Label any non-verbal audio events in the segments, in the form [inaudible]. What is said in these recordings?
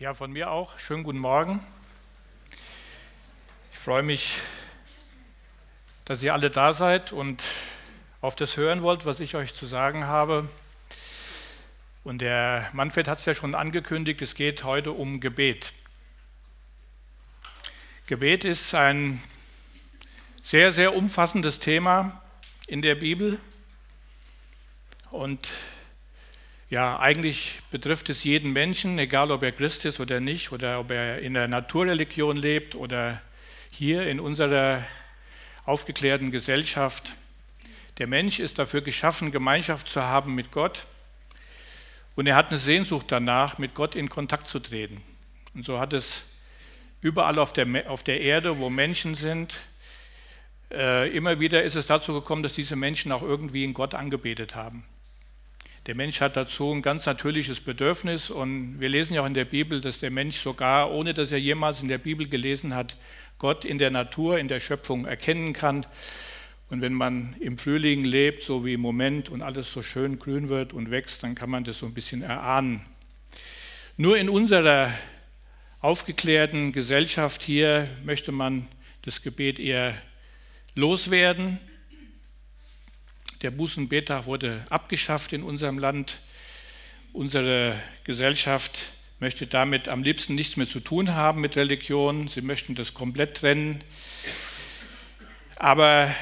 Ja, von mir auch. Schönen guten Morgen. Ich freue mich, dass ihr alle da seid und auf das hören wollt, was ich euch zu sagen habe. Und der Manfred hat es ja schon angekündigt, es geht heute um Gebet. Gebet ist ein sehr, sehr umfassendes Thema in der Bibel. Und ja, eigentlich betrifft es jeden Menschen, egal ob er Christ ist oder nicht, oder ob er in der Naturreligion lebt oder hier in unserer aufgeklärten Gesellschaft. Der Mensch ist dafür geschaffen, Gemeinschaft zu haben mit Gott. Und er hat eine Sehnsucht danach, mit Gott in Kontakt zu treten. Und so hat es überall auf der, auf der Erde, wo Menschen sind, äh, immer wieder ist es dazu gekommen, dass diese Menschen auch irgendwie in Gott angebetet haben. Der Mensch hat dazu ein ganz natürliches Bedürfnis und wir lesen ja auch in der Bibel, dass der Mensch sogar, ohne dass er jemals in der Bibel gelesen hat, Gott in der Natur, in der Schöpfung erkennen kann. Und wenn man im Frühling lebt, so wie im Moment, und alles so schön grün wird und wächst, dann kann man das so ein bisschen erahnen. Nur in unserer aufgeklärten Gesellschaft hier möchte man das Gebet eher loswerden. Der Bußenbetag wurde abgeschafft in unserem Land. Unsere Gesellschaft möchte damit am liebsten nichts mehr zu tun haben mit Religion. Sie möchten das komplett trennen. Aber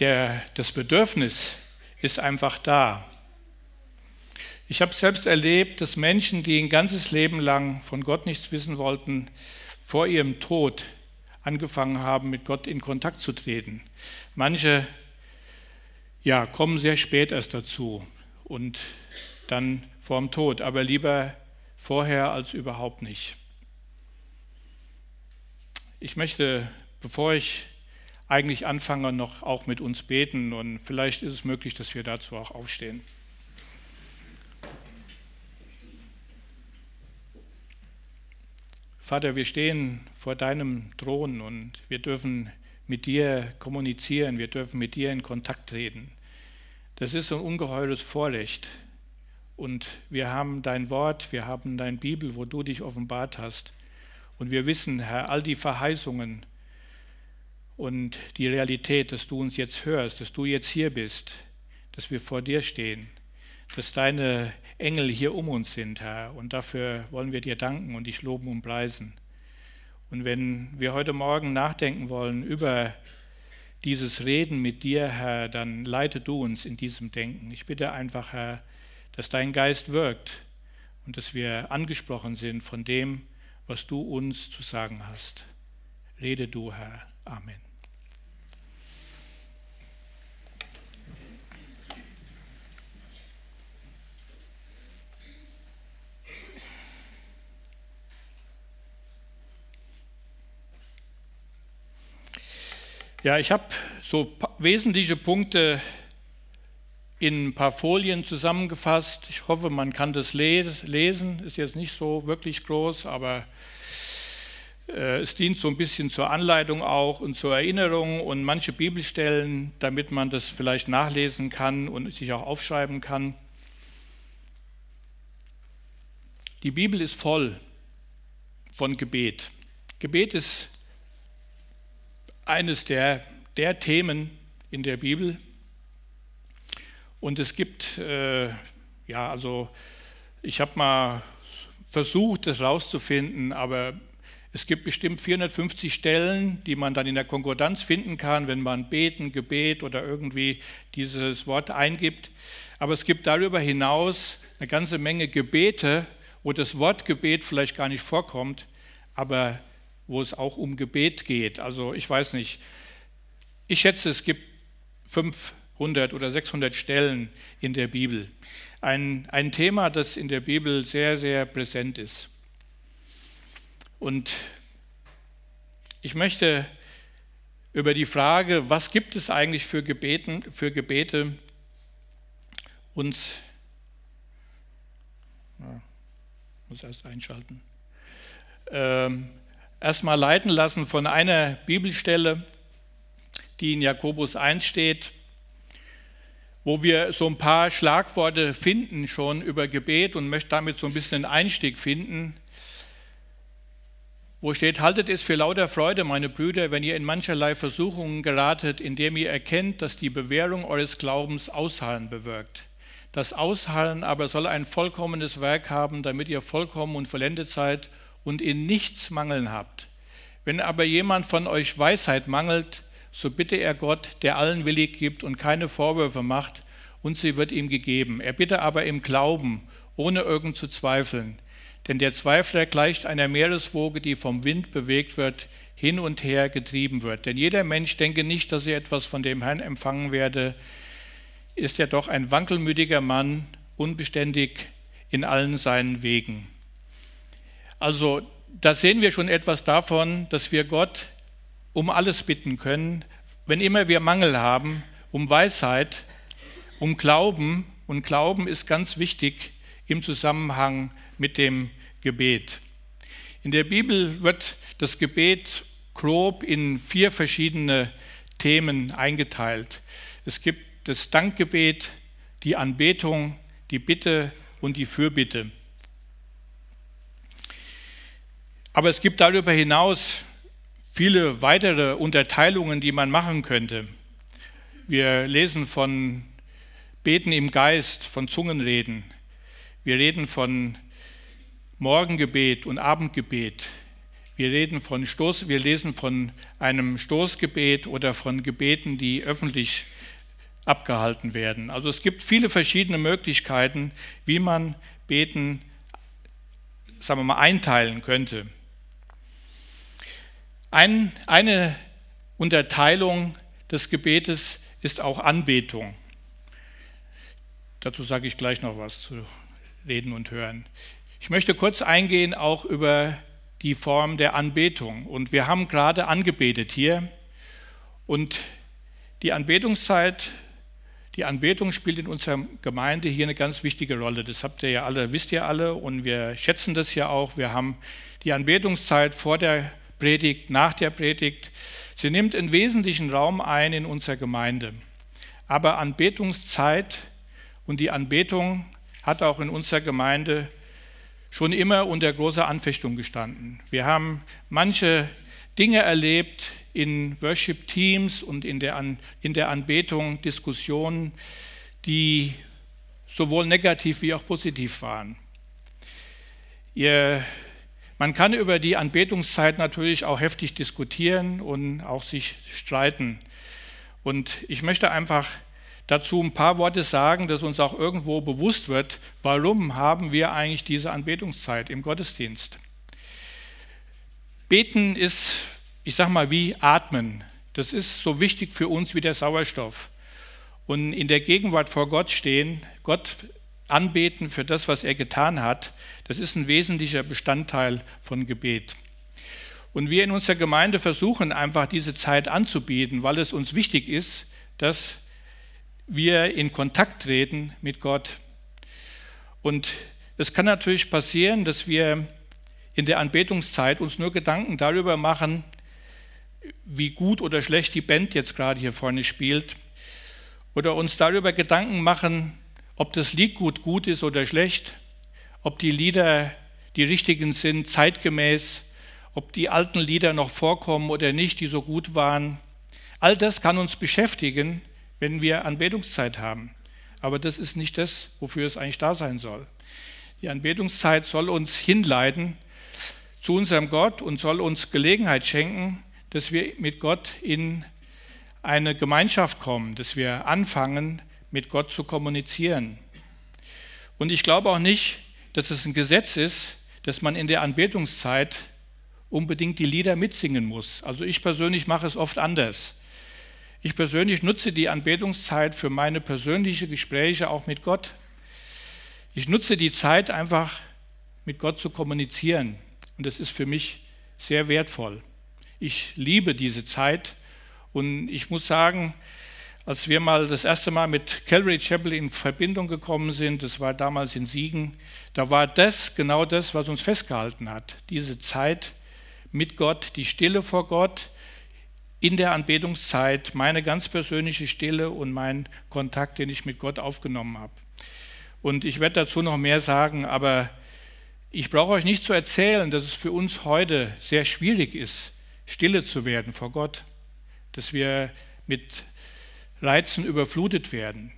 der, das Bedürfnis ist einfach da. Ich habe selbst erlebt, dass Menschen, die ein ganzes Leben lang von Gott nichts wissen wollten, vor ihrem Tod angefangen haben, mit Gott in Kontakt zu treten. Manche ja, kommen sehr spät erst dazu und dann vorm Tod, aber lieber vorher als überhaupt nicht. Ich möchte, bevor ich eigentlich anfange, noch auch mit uns beten und vielleicht ist es möglich, dass wir dazu auch aufstehen. Vater, wir stehen vor deinem Thron und wir dürfen mit dir kommunizieren, wir dürfen mit dir in Kontakt treten. Das ist ein ungeheures Vorrecht. Und wir haben dein Wort, wir haben dein Bibel, wo du dich offenbart hast. Und wir wissen, Herr, all die Verheißungen und die Realität, dass du uns jetzt hörst, dass du jetzt hier bist, dass wir vor dir stehen, dass deine Engel hier um uns sind, Herr. Und dafür wollen wir dir danken und dich loben und preisen. Und wenn wir heute Morgen nachdenken wollen über dieses Reden mit dir, Herr, dann leite du uns in diesem Denken. Ich bitte einfach, Herr, dass dein Geist wirkt und dass wir angesprochen sind von dem, was du uns zu sagen hast. Rede du, Herr. Amen. Ja, ich habe so wesentliche Punkte in ein paar Folien zusammengefasst. Ich hoffe, man kann das lesen. Ist jetzt nicht so wirklich groß, aber äh, es dient so ein bisschen zur Anleitung auch und zur Erinnerung und manche Bibelstellen, damit man das vielleicht nachlesen kann und sich auch aufschreiben kann. Die Bibel ist voll von Gebet. Gebet ist eines der, der Themen in der Bibel. Und es gibt, äh, ja, also ich habe mal versucht, das rauszufinden, aber es gibt bestimmt 450 Stellen, die man dann in der Konkordanz finden kann, wenn man beten, Gebet oder irgendwie dieses Wort eingibt. Aber es gibt darüber hinaus eine ganze Menge Gebete, wo das Wort Gebet vielleicht gar nicht vorkommt, aber wo es auch um Gebet geht. Also ich weiß nicht, ich schätze, es gibt 500 oder 600 Stellen in der Bibel. Ein, ein Thema, das in der Bibel sehr, sehr präsent ist. Und ich möchte über die Frage, was gibt es eigentlich für, Gebeten, für Gebete, uns, ja, muss erst einschalten, ähm, erstmal leiten lassen von einer Bibelstelle, die in Jakobus 1 steht, wo wir so ein paar Schlagworte finden schon über Gebet und möchte damit so ein bisschen einen Einstieg finden. wo steht, haltet es für lauter Freude, meine Brüder, wenn ihr in mancherlei Versuchungen geratet, indem ihr erkennt, dass die Bewährung eures Glaubens Ausharren bewirkt. Das Ausharren aber soll ein vollkommenes Werk haben, damit ihr vollkommen und vollendet seid und in nichts Mangeln habt. Wenn aber jemand von euch Weisheit mangelt, so bitte er Gott, der allen willig gibt und keine Vorwürfe macht, und sie wird ihm gegeben. Er bitte aber im Glauben, ohne irgend zu zweifeln. Denn der Zweifler gleicht einer Meereswoge, die vom Wind bewegt wird, hin und her getrieben wird. Denn jeder Mensch denke nicht, dass er etwas von dem Herrn empfangen werde, ist er doch ein wankelmütiger Mann, unbeständig in allen seinen Wegen. Also da sehen wir schon etwas davon, dass wir Gott um alles bitten können, wenn immer wir Mangel haben, um Weisheit, um Glauben. Und Glauben ist ganz wichtig im Zusammenhang mit dem Gebet. In der Bibel wird das Gebet grob in vier verschiedene Themen eingeteilt. Es gibt das Dankgebet, die Anbetung, die Bitte und die Fürbitte. Aber es gibt darüber hinaus viele weitere Unterteilungen, die man machen könnte. Wir lesen von Beten im Geist, von Zungenreden. Wir reden von Morgengebet und Abendgebet. Wir reden von Stoß, wir lesen von einem Stoßgebet oder von Gebeten, die öffentlich abgehalten werden. Also es gibt viele verschiedene Möglichkeiten, wie man Beten, sagen wir mal, einteilen könnte. Ein, eine Unterteilung des Gebetes ist auch Anbetung. Dazu sage ich gleich noch was zu reden und hören. Ich möchte kurz eingehen auch über die Form der Anbetung. Und wir haben gerade angebetet hier. Und die Anbetungszeit, die Anbetung spielt in unserer Gemeinde hier eine ganz wichtige Rolle. Das habt ihr ja alle, wisst ihr alle und wir schätzen das ja auch. Wir haben die Anbetungszeit vor der Predigt, nach der Predigt. Sie nimmt einen wesentlichen Raum ein in unserer Gemeinde. Aber Anbetungszeit und die Anbetung hat auch in unserer Gemeinde schon immer unter großer Anfechtung gestanden. Wir haben manche Dinge erlebt in Worship-Teams und in der, An in der Anbetung, Diskussionen, die sowohl negativ wie auch positiv waren. Ihr, man kann über die Anbetungszeit natürlich auch heftig diskutieren und auch sich streiten. Und ich möchte einfach dazu ein paar Worte sagen, dass uns auch irgendwo bewusst wird, warum haben wir eigentlich diese Anbetungszeit im Gottesdienst. Beten ist, ich sage mal, wie Atmen. Das ist so wichtig für uns wie der Sauerstoff. Und in der Gegenwart vor Gott stehen, Gott anbeten für das, was er getan hat, das ist ein wesentlicher Bestandteil von Gebet. Und wir in unserer Gemeinde versuchen einfach diese Zeit anzubieten, weil es uns wichtig ist, dass wir in Kontakt treten mit Gott. Und es kann natürlich passieren, dass wir in der Anbetungszeit uns nur Gedanken darüber machen, wie gut oder schlecht die Band jetzt gerade hier vorne spielt. Oder uns darüber Gedanken machen, ob das Lied gut gut ist oder schlecht, ob die Lieder die richtigen sind, zeitgemäß, ob die alten Lieder noch vorkommen oder nicht, die so gut waren. All das kann uns beschäftigen wenn wir Anbetungszeit haben. Aber das ist nicht das, wofür es eigentlich da sein soll. Die Anbetungszeit soll uns hinleiten zu unserem Gott und soll uns Gelegenheit schenken, dass wir mit Gott in eine Gemeinschaft kommen, dass wir anfangen, mit Gott zu kommunizieren. Und ich glaube auch nicht, dass es ein Gesetz ist, dass man in der Anbetungszeit unbedingt die Lieder mitsingen muss. Also ich persönlich mache es oft anders. Ich persönlich nutze die Anbetungszeit für meine persönlichen Gespräche auch mit Gott. Ich nutze die Zeit einfach mit Gott zu kommunizieren und das ist für mich sehr wertvoll. Ich liebe diese Zeit und ich muss sagen, als wir mal das erste Mal mit Calvary Chapel in Verbindung gekommen sind, das war damals in Siegen, da war das genau das, was uns festgehalten hat. Diese Zeit mit Gott, die Stille vor Gott, in der Anbetungszeit meine ganz persönliche Stille und mein Kontakt, den ich mit Gott aufgenommen habe. Und ich werde dazu noch mehr sagen, aber Ich brauche euch nicht zu erzählen, dass es für uns heute sehr schwierig ist, stille zu werden vor Gott, dass wir mit Reizen überflutet werden.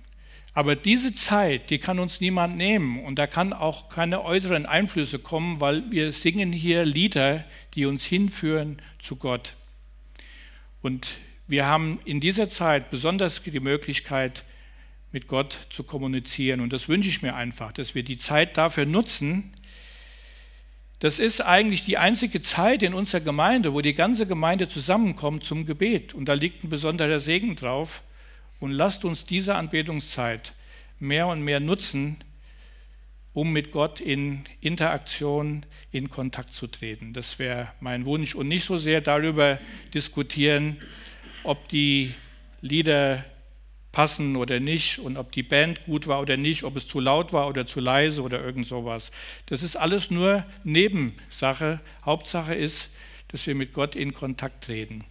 Aber diese Zeit, die kann uns niemand nehmen und da kann auch keine äußeren Einflüsse kommen, weil wir singen hier Lieder, die uns hinführen zu Gott. Und wir haben in dieser Zeit besonders die Möglichkeit, mit Gott zu kommunizieren. Und das wünsche ich mir einfach, dass wir die Zeit dafür nutzen. Das ist eigentlich die einzige Zeit in unserer Gemeinde, wo die ganze Gemeinde zusammenkommt zum Gebet. Und da liegt ein besonderer Segen drauf. Und lasst uns diese Anbetungszeit mehr und mehr nutzen, um mit Gott in Interaktion, in Kontakt zu treten. Das wäre mein Wunsch und nicht so sehr darüber diskutieren, ob die Lieder passen oder nicht und ob die Band gut war oder nicht, ob es zu laut war oder zu leise oder irgend sowas. Das ist alles nur Nebensache. Hauptsache ist, dass wir mit Gott in Kontakt treten.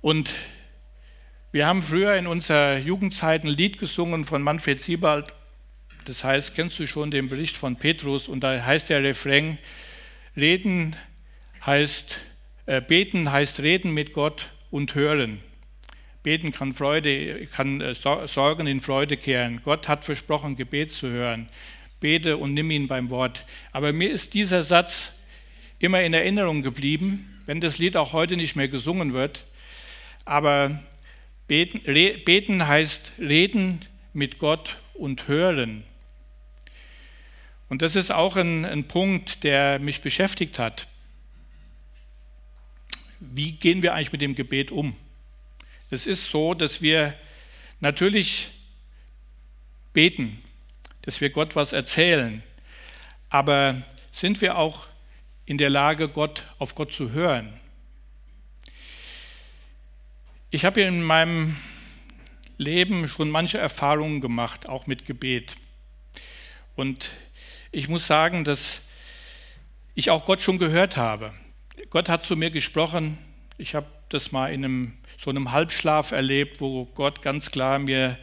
Und wir haben früher in unserer Jugendzeit ein Lied gesungen von Manfred Siebald. Das heißt, kennst du schon den Bericht von Petrus? Und da heißt der Refrain: Reden heißt, äh, beten heißt reden mit Gott und hören. Beten kann Freude, kann äh, Sorgen in Freude kehren. Gott hat versprochen, Gebet zu hören. Bete und nimm ihn beim Wort. Aber mir ist dieser Satz immer in Erinnerung geblieben, wenn das Lied auch heute nicht mehr gesungen wird. Aber Beten, beten heißt reden mit Gott und hören. Und das ist auch ein, ein Punkt, der mich beschäftigt hat. Wie gehen wir eigentlich mit dem Gebet um? Es ist so, dass wir natürlich beten, dass wir Gott was erzählen, aber sind wir auch in der Lage, Gott auf Gott zu hören? Ich habe in meinem Leben schon manche Erfahrungen gemacht, auch mit Gebet. Und ich muss sagen, dass ich auch Gott schon gehört habe. Gott hat zu mir gesprochen. Ich habe das mal in einem, so einem Halbschlaf erlebt, wo Gott ganz klar mir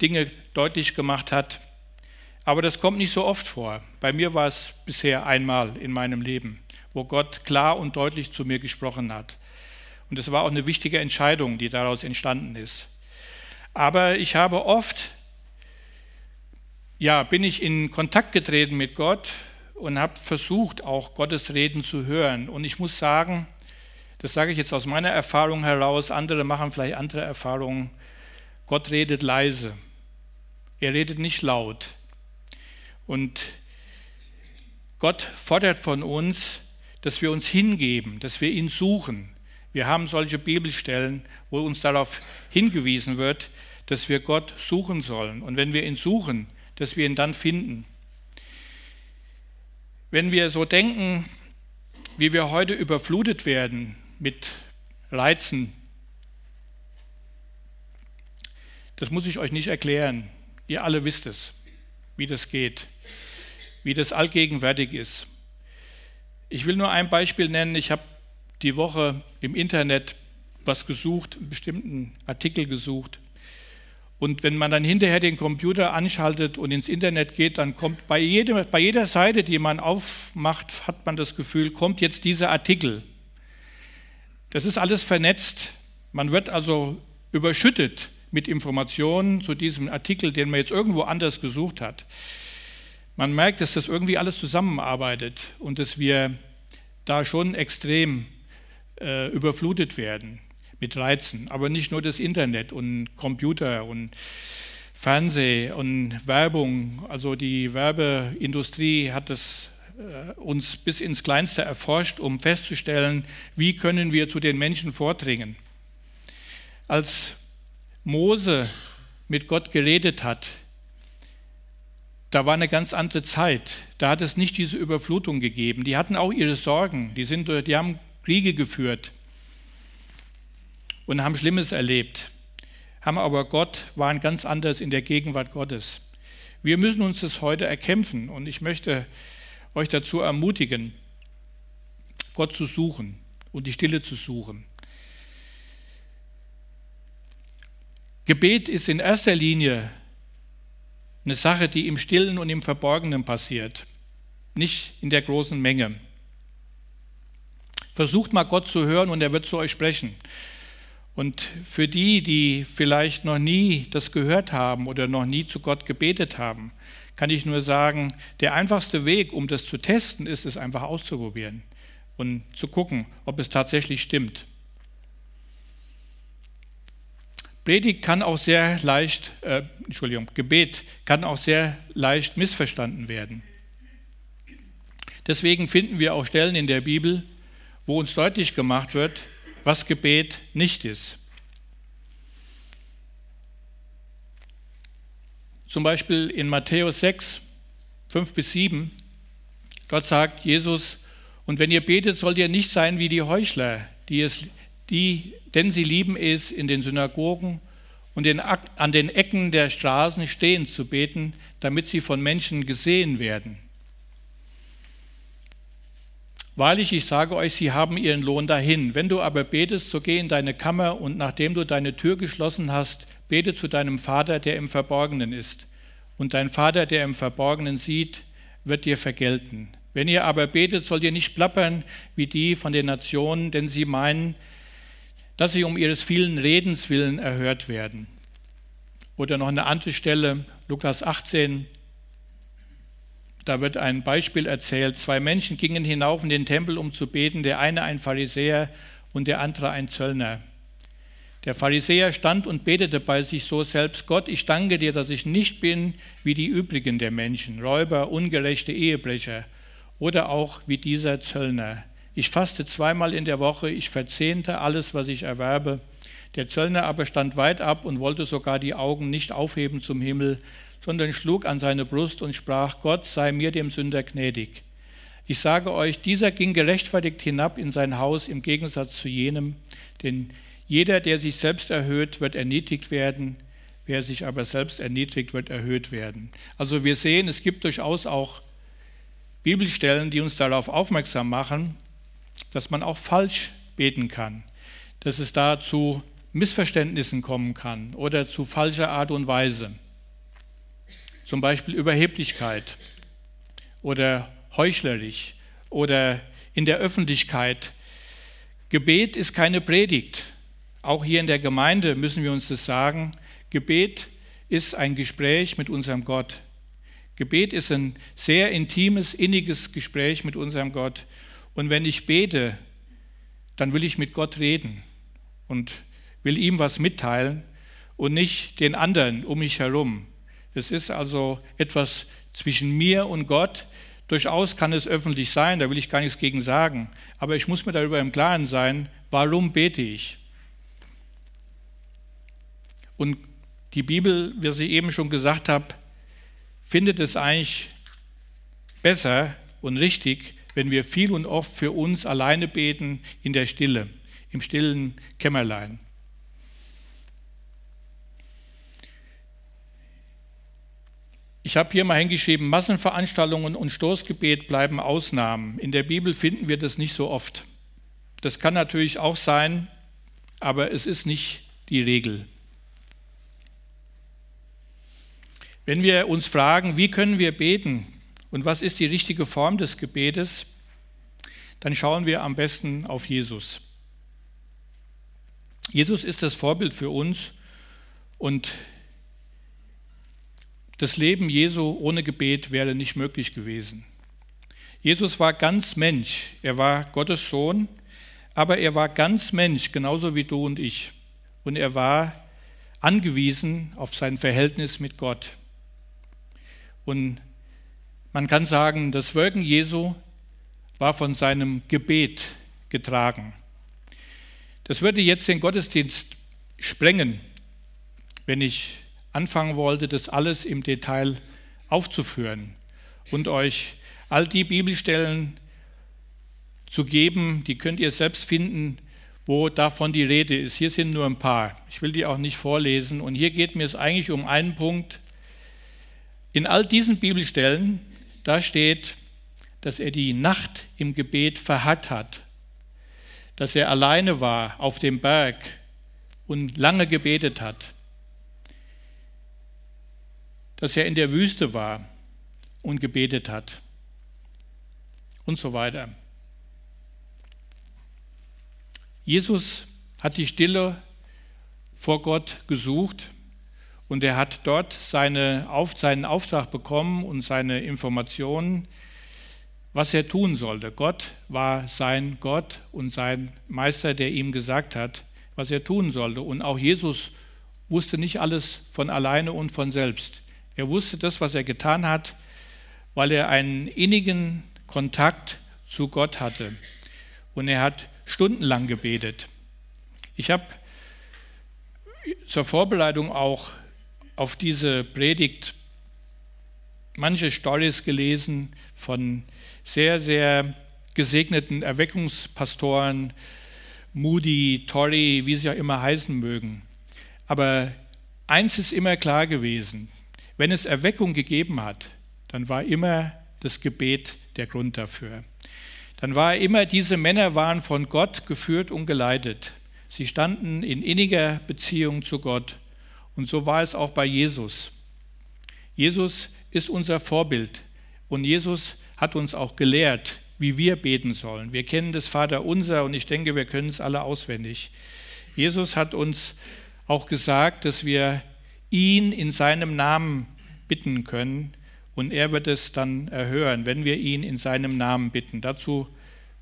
Dinge deutlich gemacht hat. Aber das kommt nicht so oft vor. Bei mir war es bisher einmal in meinem Leben, wo Gott klar und deutlich zu mir gesprochen hat. Und es war auch eine wichtige Entscheidung, die daraus entstanden ist. Aber ich habe oft, ja, bin ich in Kontakt getreten mit Gott und habe versucht, auch Gottes Reden zu hören. Und ich muss sagen, das sage ich jetzt aus meiner Erfahrung heraus, andere machen vielleicht andere Erfahrungen. Gott redet leise. Er redet nicht laut. Und Gott fordert von uns, dass wir uns hingeben, dass wir ihn suchen, wir haben solche Bibelstellen, wo uns darauf hingewiesen wird, dass wir Gott suchen sollen. Und wenn wir ihn suchen, dass wir ihn dann finden. Wenn wir so denken, wie wir heute überflutet werden mit Reizen, das muss ich euch nicht erklären. Ihr alle wisst es, wie das geht, wie das allgegenwärtig ist. Ich will nur ein Beispiel nennen. Ich habe die Woche im Internet was gesucht, einen bestimmten Artikel gesucht. Und wenn man dann hinterher den Computer anschaltet und ins Internet geht, dann kommt bei, jedem, bei jeder Seite, die man aufmacht, hat man das Gefühl, kommt jetzt dieser Artikel. Das ist alles vernetzt. Man wird also überschüttet mit Informationen zu diesem Artikel, den man jetzt irgendwo anders gesucht hat. Man merkt, dass das irgendwie alles zusammenarbeitet und dass wir da schon extrem äh, überflutet werden mit Reizen. Aber nicht nur das Internet und Computer und Fernseh und Werbung. Also die Werbeindustrie hat es äh, uns bis ins Kleinste erforscht, um festzustellen, wie können wir zu den Menschen vordringen. Als Mose mit Gott geredet hat, da war eine ganz andere Zeit. Da hat es nicht diese Überflutung gegeben. Die hatten auch ihre Sorgen. Die, sind, die haben Kriege geführt und haben Schlimmes erlebt, haben aber Gott, waren ganz anders in der Gegenwart Gottes. Wir müssen uns das heute erkämpfen und ich möchte euch dazu ermutigen, Gott zu suchen und die Stille zu suchen. Gebet ist in erster Linie eine Sache, die im Stillen und im Verborgenen passiert. nicht in der großen Menge. Versucht mal Gott zu hören und er wird zu euch sprechen. Und für die, die vielleicht noch nie das gehört haben oder noch nie zu Gott gebetet haben, kann ich nur sagen, der einfachste Weg, um das zu testen, ist es einfach auszuprobieren und zu gucken, ob es tatsächlich stimmt. Predigt kann auch sehr leicht, äh, Entschuldigung, Gebet kann auch sehr leicht missverstanden werden. Deswegen finden wir auch Stellen in der Bibel, wo uns deutlich gemacht wird, was Gebet nicht ist. Zum Beispiel in Matthäus 6, 5 bis 7, dort sagt Jesus, und wenn ihr betet, sollt ihr nicht sein wie die Heuchler, die es, die, denn sie lieben es, in den Synagogen und den, an den Ecken der Straßen stehen zu beten, damit sie von Menschen gesehen werden. Wahrlich, ich sage euch, sie haben ihren Lohn dahin. Wenn du aber betest, so geh in deine Kammer und nachdem du deine Tür geschlossen hast, bete zu deinem Vater, der im Verborgenen ist. Und dein Vater, der im Verborgenen sieht, wird dir vergelten. Wenn ihr aber betet, sollt ihr nicht plappern wie die von den Nationen, denn sie meinen, dass sie um ihres vielen Redens willen erhört werden. Oder noch eine andere Stelle, Lukas 18, da wird ein Beispiel erzählt. Zwei Menschen gingen hinauf in den Tempel, um zu beten, der eine ein Pharisäer und der andere ein Zöllner. Der Pharisäer stand und betete bei sich so selbst, Gott, ich danke dir, dass ich nicht bin wie die übrigen der Menschen, Räuber, ungerechte Ehebrecher oder auch wie dieser Zöllner. Ich faste zweimal in der Woche, ich verzehnte alles, was ich erwerbe. Der Zöllner aber stand weit ab und wollte sogar die Augen nicht aufheben zum Himmel, sondern schlug an seine Brust und sprach, Gott sei mir dem Sünder gnädig. Ich sage euch, dieser ging gerechtfertigt hinab in sein Haus im Gegensatz zu jenem, denn jeder, der sich selbst erhöht, wird erniedrigt werden, wer sich aber selbst erniedrigt, wird erhöht werden. Also wir sehen, es gibt durchaus auch Bibelstellen, die uns darauf aufmerksam machen, dass man auch falsch beten kann, dass es da zu Missverständnissen kommen kann oder zu falscher Art und Weise zum Beispiel Überheblichkeit oder heuchlerisch oder in der Öffentlichkeit. Gebet ist keine Predigt. Auch hier in der Gemeinde müssen wir uns das sagen. Gebet ist ein Gespräch mit unserem Gott. Gebet ist ein sehr intimes, inniges Gespräch mit unserem Gott. Und wenn ich bete, dann will ich mit Gott reden und will ihm was mitteilen und nicht den anderen um mich herum. Es ist also etwas zwischen mir und Gott. Durchaus kann es öffentlich sein, da will ich gar nichts gegen sagen. Aber ich muss mir darüber im Klaren sein, warum bete ich? Und die Bibel, wie ich eben schon gesagt habe, findet es eigentlich besser und richtig, wenn wir viel und oft für uns alleine beten in der Stille, im stillen Kämmerlein. Ich habe hier mal hingeschrieben, Massenveranstaltungen und Stoßgebet bleiben Ausnahmen. In der Bibel finden wir das nicht so oft. Das kann natürlich auch sein, aber es ist nicht die Regel. Wenn wir uns fragen, wie können wir beten und was ist die richtige Form des Gebetes, dann schauen wir am besten auf Jesus. Jesus ist das Vorbild für uns und das Leben Jesu ohne Gebet wäre nicht möglich gewesen. Jesus war ganz Mensch, er war Gottes Sohn, aber er war ganz Mensch, genauso wie du und ich. Und er war angewiesen auf sein Verhältnis mit Gott. Und man kann sagen, das Wirken Jesu war von seinem Gebet getragen. Das würde jetzt den Gottesdienst sprengen, wenn ich anfangen wollte, das alles im Detail aufzuführen und euch all die Bibelstellen zu geben, die könnt ihr selbst finden, wo davon die Rede ist. Hier sind nur ein paar. Ich will die auch nicht vorlesen. Und hier geht mir es eigentlich um einen Punkt. In all diesen Bibelstellen, da steht, dass er die Nacht im Gebet verharrt hat, dass er alleine war auf dem Berg und lange gebetet hat dass er in der Wüste war und gebetet hat. und so weiter. Jesus hat die Stille vor Gott gesucht und er hat dort seine, auf, seinen Auftrag bekommen und seine Informationen, was er tun sollte. Gott war sein Gott und sein Meister, der ihm gesagt hat, was er tun sollte. Und auch Jesus wusste nicht alles von alleine und von selbst. Er wusste das, was er getan hat, weil er einen innigen Kontakt zu Gott hatte. Und er hat stundenlang gebetet. Ich habe zur Vorbereitung auch auf diese Predigt manche Stories gelesen von sehr, sehr gesegneten Erweckungspastoren, Moody, Torrey, wie sie auch immer heißen mögen. Aber eins ist immer klar gewesen, wenn es Erweckung gegeben hat, dann war immer das Gebet der Grund dafür. Dann war immer, diese Männer waren von Gott geführt und geleitet. Sie standen in inniger Beziehung zu Gott. Und so war es auch bei Jesus. Jesus ist unser Vorbild und Jesus hat uns auch gelehrt, wie wir beten sollen. Wir kennen das Vaterunser und ich denke, wir können es alle auswendig. Jesus hat uns auch gesagt, dass wir ihn in seinem Namen bitten können und er wird es dann erhören, wenn wir ihn in seinem Namen bitten. Dazu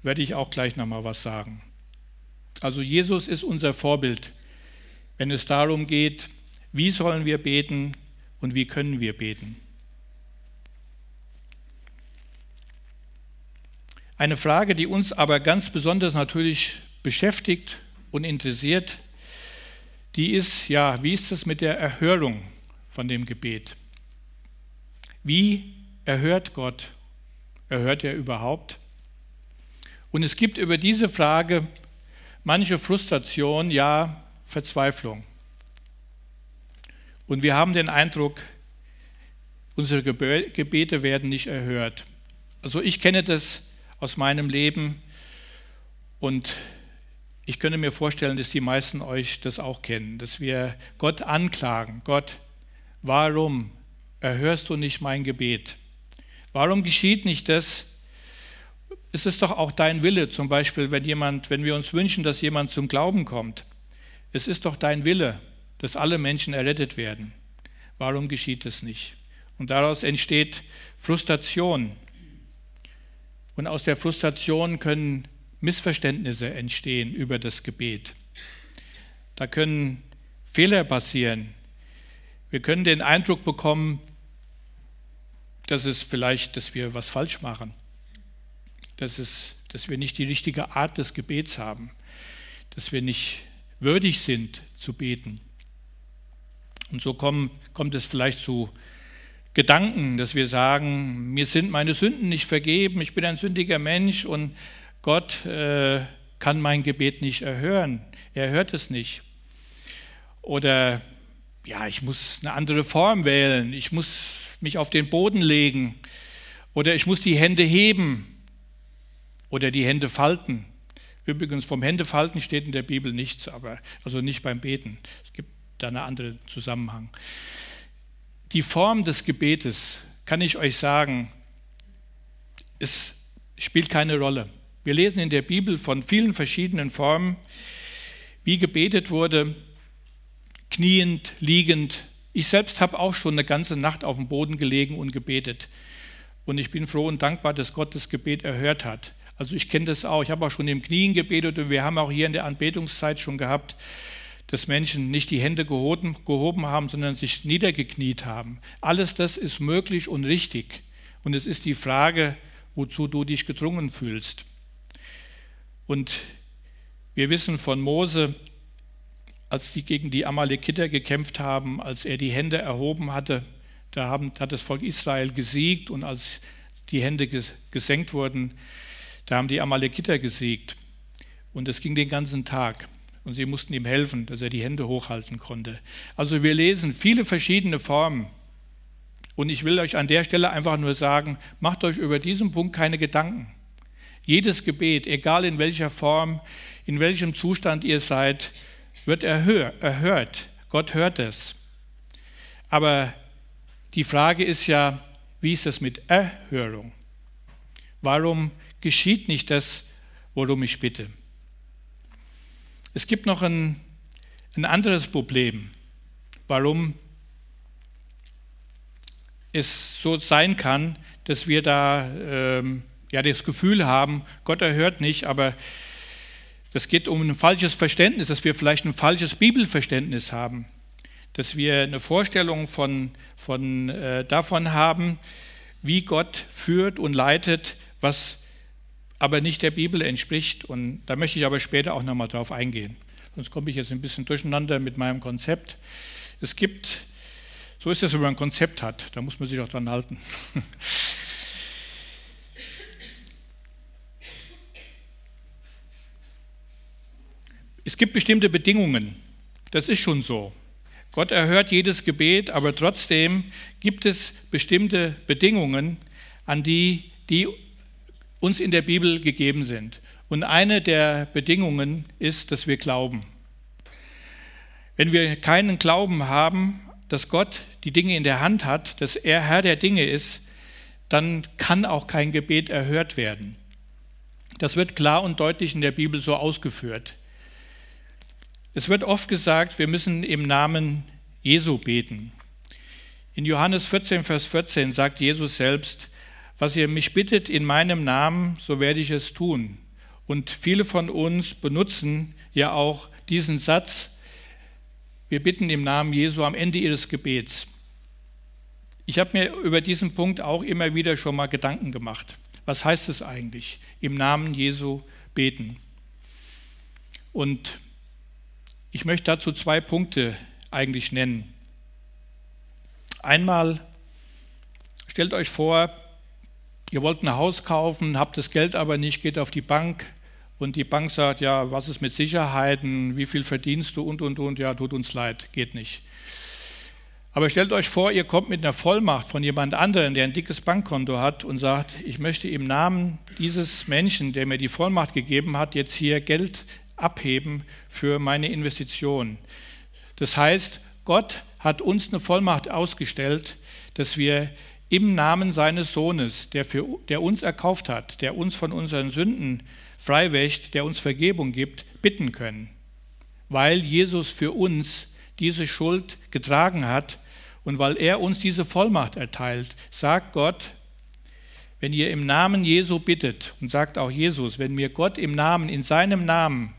werde ich auch gleich nochmal was sagen. Also Jesus ist unser Vorbild, wenn es darum geht, wie sollen wir beten und wie können wir beten? Eine Frage, die uns aber ganz besonders natürlich beschäftigt und interessiert, die ist, ja, wie ist es mit der Erhörung von dem Gebet? Wie erhört Gott? Erhört er überhaupt? Und es gibt über diese Frage manche Frustration, ja, Verzweiflung. Und wir haben den Eindruck, unsere Gebete werden nicht erhört. Also ich kenne das aus meinem Leben und ich könnte mir vorstellen, dass die meisten euch das auch kennen, dass wir Gott anklagen. Gott, warum erhörst du nicht mein Gebet? Warum geschieht nicht das? Es ist doch auch dein Wille, zum Beispiel, wenn jemand, wenn wir uns wünschen, dass jemand zum Glauben kommt. Es ist doch dein Wille, dass alle Menschen errettet werden. Warum geschieht es nicht? Und daraus entsteht Frustration. Und aus der Frustration können Missverständnisse entstehen über das Gebet. Da können Fehler passieren. Wir können den Eindruck bekommen, dass es vielleicht, dass wir was falsch machen, dass, es, dass wir nicht die richtige Art des Gebets haben, dass wir nicht würdig sind zu beten. Und so kommen, kommt es vielleicht zu Gedanken, dass wir sagen, mir sind meine Sünden nicht vergeben, ich bin ein sündiger Mensch und Gott äh, kann mein Gebet nicht erhören. Er hört es nicht. Oder ja, ich muss eine andere Form wählen, ich muss mich auf den Boden legen oder ich muss die Hände heben oder die Hände falten. Übrigens vom Händefalten steht in der Bibel nichts, aber also nicht beim Beten. Es gibt da einen anderen Zusammenhang. Die Form des Gebetes, kann ich euch sagen, es spielt keine Rolle. Wir lesen in der Bibel von vielen verschiedenen Formen, wie gebetet wurde, kniend, liegend. Ich selbst habe auch schon eine ganze Nacht auf dem Boden gelegen und gebetet. Und ich bin froh und dankbar, dass Gott das Gebet erhört hat. Also ich kenne das auch. Ich habe auch schon im Knien gebetet und wir haben auch hier in der Anbetungszeit schon gehabt, dass Menschen nicht die Hände gehoben, gehoben haben, sondern sich niedergekniet haben. Alles das ist möglich und richtig. Und es ist die Frage, wozu du dich gedrungen fühlst. Und wir wissen von Mose, als die gegen die Amalekiter gekämpft haben, als er die Hände erhoben hatte, da haben, hat das Volk Israel gesiegt und als die Hände gesenkt wurden, da haben die Amalekiter gesiegt. Und es ging den ganzen Tag und sie mussten ihm helfen, dass er die Hände hochhalten konnte. Also wir lesen viele verschiedene Formen. Und ich will euch an der Stelle einfach nur sagen, macht euch über diesen Punkt keine Gedanken. Jedes Gebet, egal in welcher Form, in welchem Zustand ihr seid, wird erhört. Gott hört es. Aber die Frage ist ja, wie ist es mit Erhörung? Warum geschieht nicht das, worum ich bitte. Es gibt noch ein, ein anderes Problem, warum es so sein kann, dass wir da ähm, ja, das Gefühl haben, Gott erhört nicht, aber es geht um ein falsches Verständnis, dass wir vielleicht ein falsches Bibelverständnis haben, dass wir eine Vorstellung von, von, äh, davon haben, wie Gott führt und leitet, was aber nicht der Bibel entspricht. Und da möchte ich aber später auch nochmal drauf eingehen. Sonst komme ich jetzt ein bisschen durcheinander mit meinem Konzept. Es gibt, so ist es, wenn man ein Konzept hat, da muss man sich auch dran halten. [laughs] Es gibt bestimmte Bedingungen. Das ist schon so. Gott erhört jedes Gebet, aber trotzdem gibt es bestimmte Bedingungen, an die, die uns in der Bibel gegeben sind. Und eine der Bedingungen ist, dass wir glauben. Wenn wir keinen Glauben haben, dass Gott die Dinge in der Hand hat, dass er Herr der Dinge ist, dann kann auch kein Gebet erhört werden. Das wird klar und deutlich in der Bibel so ausgeführt. Es wird oft gesagt, wir müssen im Namen Jesu beten. In Johannes 14, Vers 14 sagt Jesus selbst, was ihr mich bittet in meinem Namen, so werde ich es tun. Und viele von uns benutzen ja auch diesen Satz, wir bitten im Namen Jesu am Ende ihres Gebets. Ich habe mir über diesen Punkt auch immer wieder schon mal Gedanken gemacht. Was heißt es eigentlich, im Namen Jesu beten? Und ich möchte dazu zwei Punkte eigentlich nennen. Einmal stellt euch vor, ihr wollt ein Haus kaufen, habt das Geld aber nicht, geht auf die Bank und die Bank sagt, ja, was ist mit Sicherheiten, wie viel verdienst du und, und, und, ja, tut uns leid, geht nicht. Aber stellt euch vor, ihr kommt mit einer Vollmacht von jemand anderem, der ein dickes Bankkonto hat und sagt, ich möchte im Namen dieses Menschen, der mir die Vollmacht gegeben hat, jetzt hier Geld abheben für meine Investition. Das heißt, Gott hat uns eine Vollmacht ausgestellt, dass wir im Namen seines Sohnes, der, für, der uns erkauft hat, der uns von unseren Sünden freiwächt, der uns Vergebung gibt, bitten können. Weil Jesus für uns diese Schuld getragen hat und weil er uns diese Vollmacht erteilt, sagt Gott, wenn ihr im Namen Jesu bittet, und sagt auch Jesus, wenn mir Gott im Namen, in seinem Namen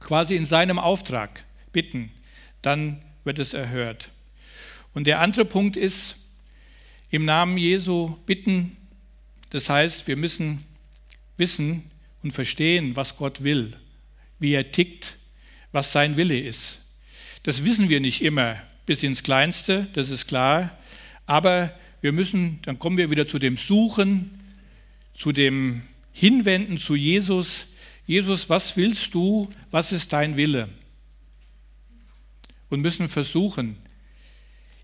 quasi in seinem Auftrag bitten, dann wird es erhört. Und der andere Punkt ist, im Namen Jesu bitten, das heißt, wir müssen wissen und verstehen, was Gott will, wie er tickt, was sein Wille ist. Das wissen wir nicht immer bis ins Kleinste, das ist klar, aber wir müssen, dann kommen wir wieder zu dem Suchen, zu dem Hinwenden zu Jesus, Jesus, was willst du? Was ist dein Wille? Und müssen versuchen,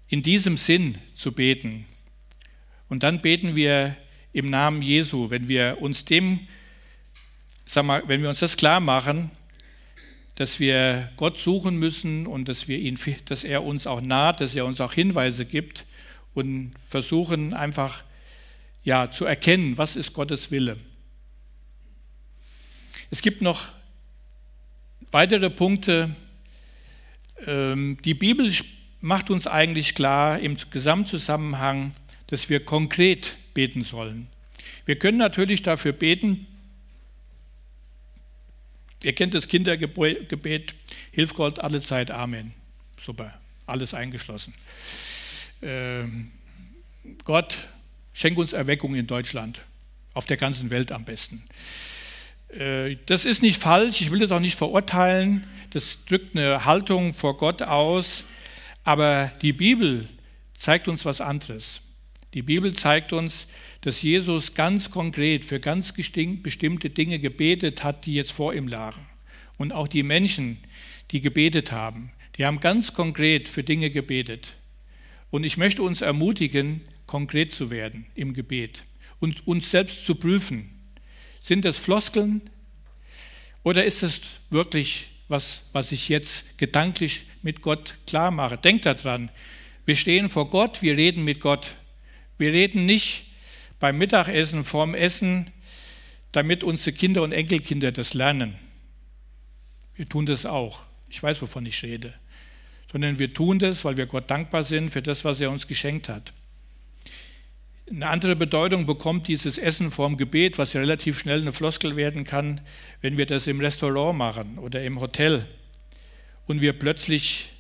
in diesem Sinn zu beten. Und dann beten wir im Namen Jesu, wenn wir uns dem, sag mal, wenn wir uns das klar machen, dass wir Gott suchen müssen und dass, wir ihn, dass er uns auch naht, dass er uns auch Hinweise gibt und versuchen einfach ja, zu erkennen, was ist Gottes Wille. Es gibt noch weitere Punkte. Ähm, die Bibel macht uns eigentlich klar im Gesamtzusammenhang, dass wir konkret beten sollen. Wir können natürlich dafür beten, ihr kennt das Kindergebet, Hilf Gott alle Zeit, Amen. Super, alles eingeschlossen. Ähm, Gott, schenk uns Erweckung in Deutschland, auf der ganzen Welt am besten. Äh, das ist nicht falsch, ich will das auch nicht verurteilen, das drückt eine Haltung vor Gott aus, aber die Bibel zeigt uns was anderes. Die Bibel zeigt uns, dass Jesus ganz konkret für ganz bestimmte Dinge gebetet hat, die jetzt vor ihm lagen. Und auch die Menschen, die gebetet haben, die haben ganz konkret für Dinge gebetet. Und ich möchte uns ermutigen, konkret zu werden im Gebet und uns selbst zu prüfen. Sind das Floskeln oder ist es wirklich was, was ich jetzt gedanklich mit Gott klar mache? Denkt daran, wir stehen vor Gott, wir reden mit Gott. Wir reden nicht beim Mittagessen, vorm Essen damit unsere Kinder und Enkelkinder das lernen. Wir tun das auch. Ich weiß, wovon ich rede. Sondern wir tun das, weil wir Gott dankbar sind für das, was er uns geschenkt hat. Eine andere Bedeutung bekommt dieses Essen vorm Gebet, was ja relativ schnell eine Floskel werden kann, wenn wir das im Restaurant machen oder im Hotel und wir plötzlich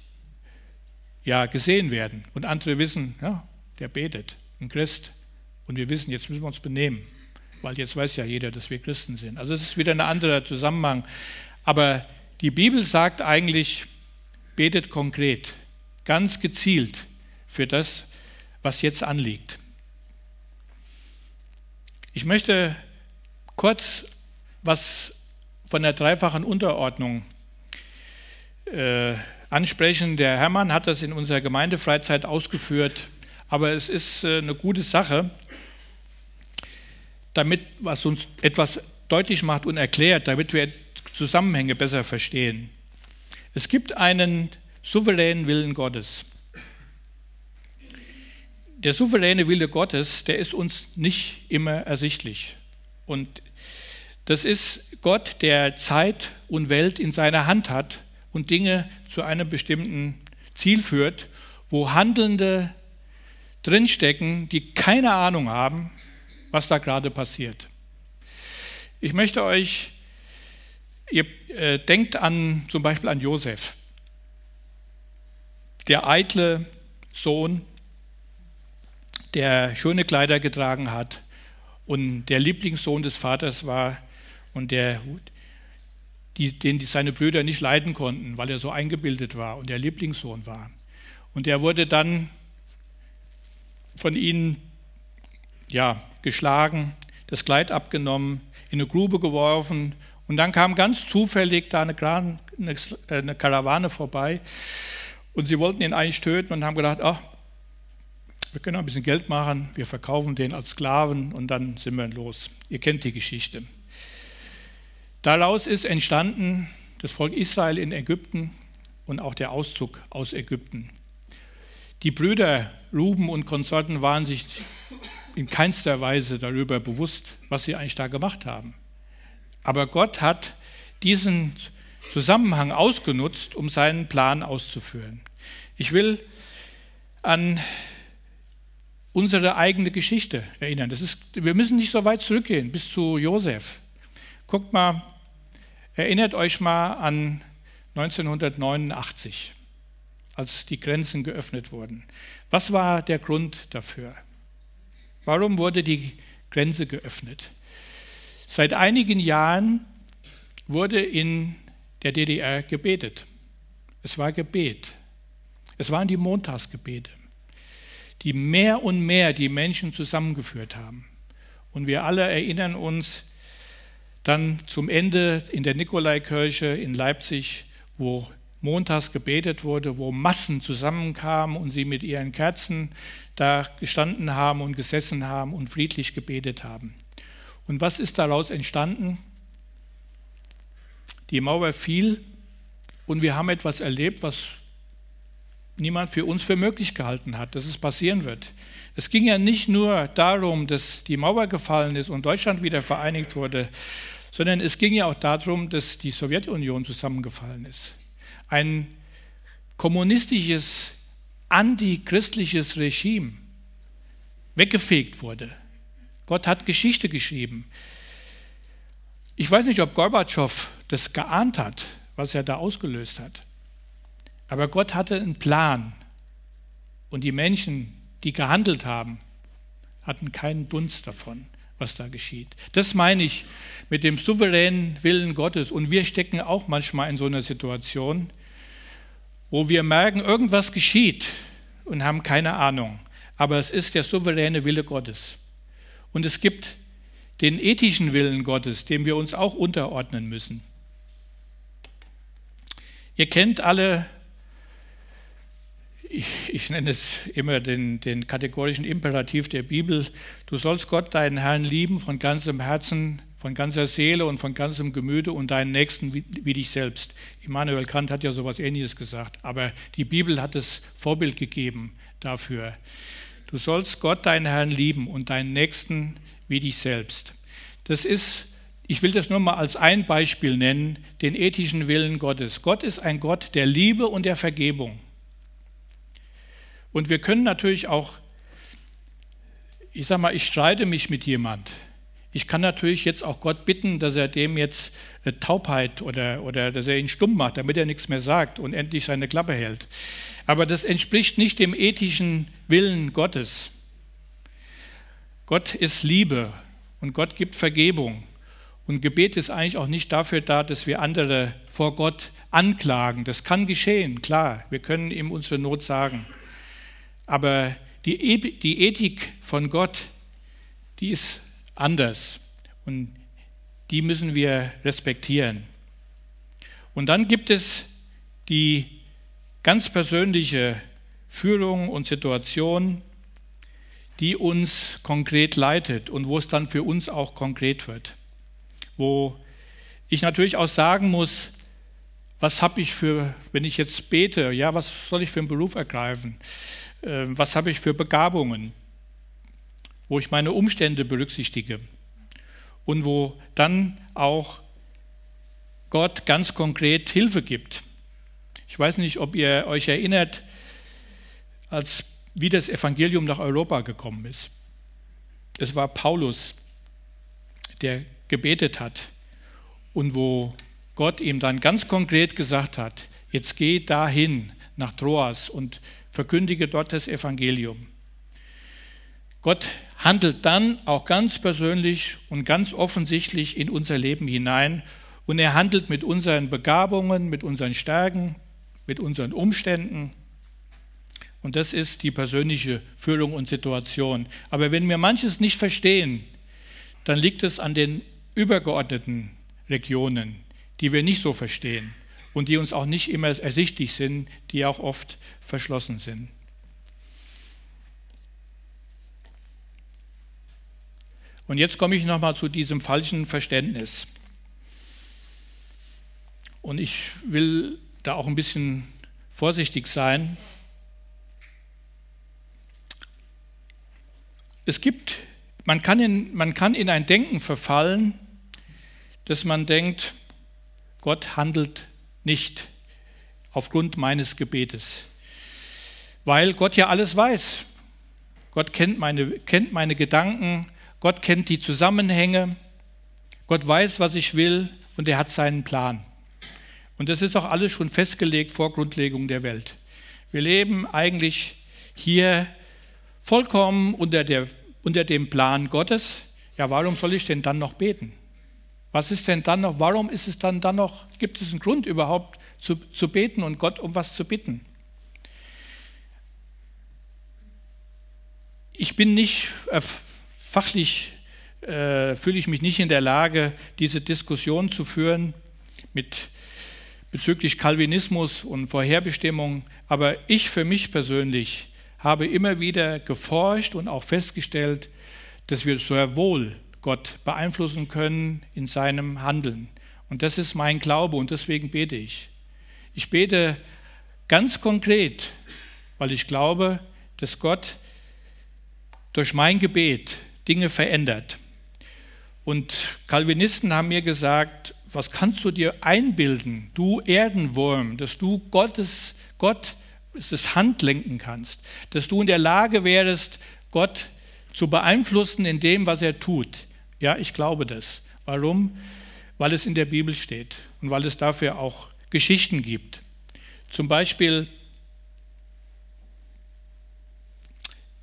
ja, gesehen werden und andere wissen, ja, der betet, ein Christ. Und wir wissen, jetzt müssen wir uns benehmen, weil jetzt weiß ja jeder, dass wir Christen sind. Also es ist wieder ein anderer Zusammenhang. Aber die Bibel sagt eigentlich, betet konkret, ganz gezielt für das, was jetzt anliegt. Ich möchte kurz was von der dreifachen Unterordnung äh, ansprechen. Der Hermann hat das in unserer Gemeindefreizeit ausgeführt, aber es ist äh, eine gute Sache, damit, was uns etwas deutlich macht und erklärt, damit wir Zusammenhänge besser verstehen. Es gibt einen souveränen Willen Gottes. Der souveräne Wille Gottes, der ist uns nicht immer ersichtlich. Und das ist Gott, der Zeit und Welt in seiner Hand hat und Dinge zu einem bestimmten Ziel führt, wo Handelnde drinstecken, die keine Ahnung haben, was da gerade passiert. Ich möchte euch, ihr äh, denkt an zum Beispiel an Josef, der eitle Sohn, der schöne Kleider getragen hat. Und der Lieblingssohn des Vaters war und der die, den die seine Brüder nicht leiden konnten, weil er so eingebildet war und der Lieblingssohn war. Und er wurde dann von ihnen ja, geschlagen, das Kleid abgenommen, in eine Grube geworfen. Und dann kam ganz zufällig da eine, eine, eine Karawane vorbei. Und sie wollten ihn eigentlich töten und haben gedacht, ach, wir können ein bisschen Geld machen, wir verkaufen den als Sklaven und dann sind wir los. Ihr kennt die Geschichte. Daraus ist entstanden das Volk Israel in Ägypten und auch der Auszug aus Ägypten. Die Brüder Ruben und Konsorten waren sich in keinster Weise darüber bewusst, was sie eigentlich da gemacht haben. Aber Gott hat diesen Zusammenhang ausgenutzt, um seinen Plan auszuführen. Ich will an unsere eigene Geschichte erinnern. Das ist, wir müssen nicht so weit zurückgehen bis zu Josef. Guckt mal, Erinnert euch mal an 1989, als die Grenzen geöffnet wurden. Was war der Grund dafür? Warum wurde die Grenze geöffnet? Seit einigen Jahren wurde in der DDR gebetet. Es war Gebet. Es waren die Montagsgebete, die mehr und mehr die Menschen zusammengeführt haben. Und wir alle erinnern uns, dann zum Ende in der Nikolaikirche in Leipzig, wo montags gebetet wurde, wo Massen zusammenkamen und sie mit ihren Kerzen da gestanden haben und gesessen haben und friedlich gebetet haben. Und was ist daraus entstanden? Die Mauer fiel und wir haben etwas erlebt, was niemand für uns für möglich gehalten hat, dass es passieren wird. Es ging ja nicht nur darum, dass die Mauer gefallen ist und Deutschland wieder vereinigt wurde, sondern es ging ja auch darum, dass die Sowjetunion zusammengefallen ist. Ein kommunistisches, antichristliches Regime weggefegt wurde. Gott hat Geschichte geschrieben. Ich weiß nicht, ob Gorbatschow das geahnt hat, was er da ausgelöst hat. Aber Gott hatte einen Plan. Und die Menschen, die gehandelt haben, hatten keinen Dunst davon was da geschieht. Das meine ich mit dem souveränen Willen Gottes. Und wir stecken auch manchmal in so einer Situation, wo wir merken, irgendwas geschieht und haben keine Ahnung. Aber es ist der souveräne Wille Gottes. Und es gibt den ethischen Willen Gottes, dem wir uns auch unterordnen müssen. Ihr kennt alle ich, ich, nenne es immer den, den, kategorischen Imperativ der Bibel, du sollst Gott, deinen Herrn, lieben von ganzem Herzen, von ganzer Seele und von ganzem Gemüte und deinen Nächsten wie, wie dich selbst. Immanuel Kant hat ja sowas Ähnliches gesagt, aber die Bibel hat das Vorbild gegeben dafür. Du sollst Gott, deinen Herrn, lieben und deinen Nächsten wie dich selbst. Das ist ich will das nur mal als ein Beispiel nennen, den ethischen Willen Gottes. Gott ist ein Gott der Liebe und der Vergebung. Und wir können natürlich auch, ich sage mal, ich streite mich mit jemand. Ich kann natürlich jetzt auch Gott bitten, dass er dem jetzt äh, Taubheit oder, oder dass er ihn stumm macht, damit er nichts mehr sagt und endlich seine Klappe hält. Aber das entspricht nicht dem ethischen Willen Gottes. Gott ist Liebe und Gott gibt Vergebung. Und Gebet ist eigentlich auch nicht dafür da, dass wir andere vor Gott anklagen. Das kann geschehen, klar. Wir können ihm unsere Not sagen. Aber die, die Ethik von Gott, die ist anders. Und die müssen wir respektieren. Und dann gibt es die ganz persönliche Führung und Situation, die uns konkret leitet und wo es dann für uns auch konkret wird. Wo ich natürlich auch sagen muss, was habe ich für, wenn ich jetzt bete, ja, was soll ich für einen Beruf ergreifen? Ähm, was habe ich für Begabungen? Wo ich meine Umstände berücksichtige und wo dann auch Gott ganz konkret Hilfe gibt. Ich weiß nicht, ob ihr euch erinnert, als wie das Evangelium nach Europa gekommen ist. Es war Paulus, der gebetet hat und wo Gott ihm dann ganz konkret gesagt hat, jetzt geh dahin nach Troas und verkündige dort das Evangelium. Gott handelt dann auch ganz persönlich und ganz offensichtlich in unser Leben hinein und er handelt mit unseren Begabungen, mit unseren Stärken, mit unseren Umständen. Und das ist die persönliche Führung und Situation. Aber wenn wir manches nicht verstehen, dann liegt es an den übergeordneten Regionen, die wir nicht so verstehen und die uns auch nicht immer ersichtlich sind, die auch oft verschlossen sind. Und jetzt komme ich nochmal zu diesem falschen Verständnis. Und ich will da auch ein bisschen vorsichtig sein. Es gibt, man kann in, man kann in ein Denken verfallen, dass man denkt, Gott handelt nicht aufgrund meines Gebetes, weil Gott ja alles weiß. Gott kennt meine, kennt meine Gedanken, Gott kennt die Zusammenhänge, Gott weiß, was ich will und er hat seinen Plan. Und das ist auch alles schon festgelegt vor Grundlegung der Welt. Wir leben eigentlich hier vollkommen unter, der, unter dem Plan Gottes. Ja, warum soll ich denn dann noch beten? Was ist denn dann noch, warum ist es dann, dann noch, gibt es einen Grund überhaupt zu, zu beten und Gott um was zu bitten? Ich bin nicht äh, fachlich, äh, fühle ich mich nicht in der Lage, diese Diskussion zu führen mit bezüglich Calvinismus und Vorherbestimmung, aber ich für mich persönlich habe immer wieder geforscht und auch festgestellt, dass wir sehr wohl Gott beeinflussen können in seinem Handeln. Und das ist mein Glaube und deswegen bete ich. Ich bete ganz konkret, weil ich glaube, dass Gott durch mein Gebet Dinge verändert. Und Calvinisten haben mir gesagt, was kannst du dir einbilden, du Erdenwurm, dass du Gottes, Gott das Hand lenken kannst, dass du in der Lage wärst, Gott zu beeinflussen in dem, was er tut. Ja, ich glaube das. Warum? Weil es in der Bibel steht und weil es dafür auch Geschichten gibt. Zum Beispiel,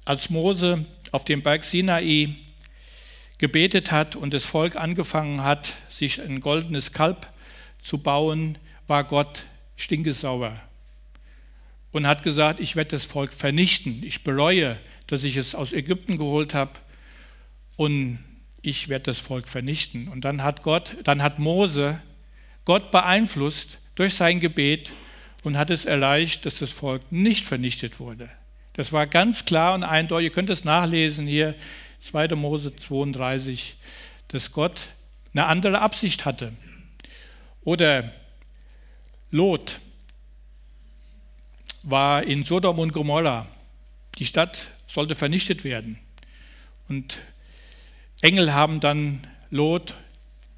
als Mose auf dem Berg Sinai gebetet hat und das Volk angefangen hat, sich ein goldenes Kalb zu bauen, war Gott stinkesauer und hat gesagt, ich werde das Volk vernichten. Ich bereue, dass ich es aus Ägypten geholt habe und ich werde das Volk vernichten. Und dann hat Gott, dann hat Mose Gott beeinflusst durch sein Gebet und hat es erreicht, dass das Volk nicht vernichtet wurde. Das war ganz klar und eindeutig. Ihr könnt es nachlesen hier 2. Mose 32, dass Gott eine andere Absicht hatte. Oder Lot war in Sodom und Gomorra. Die Stadt sollte vernichtet werden. Und Engel haben dann Lot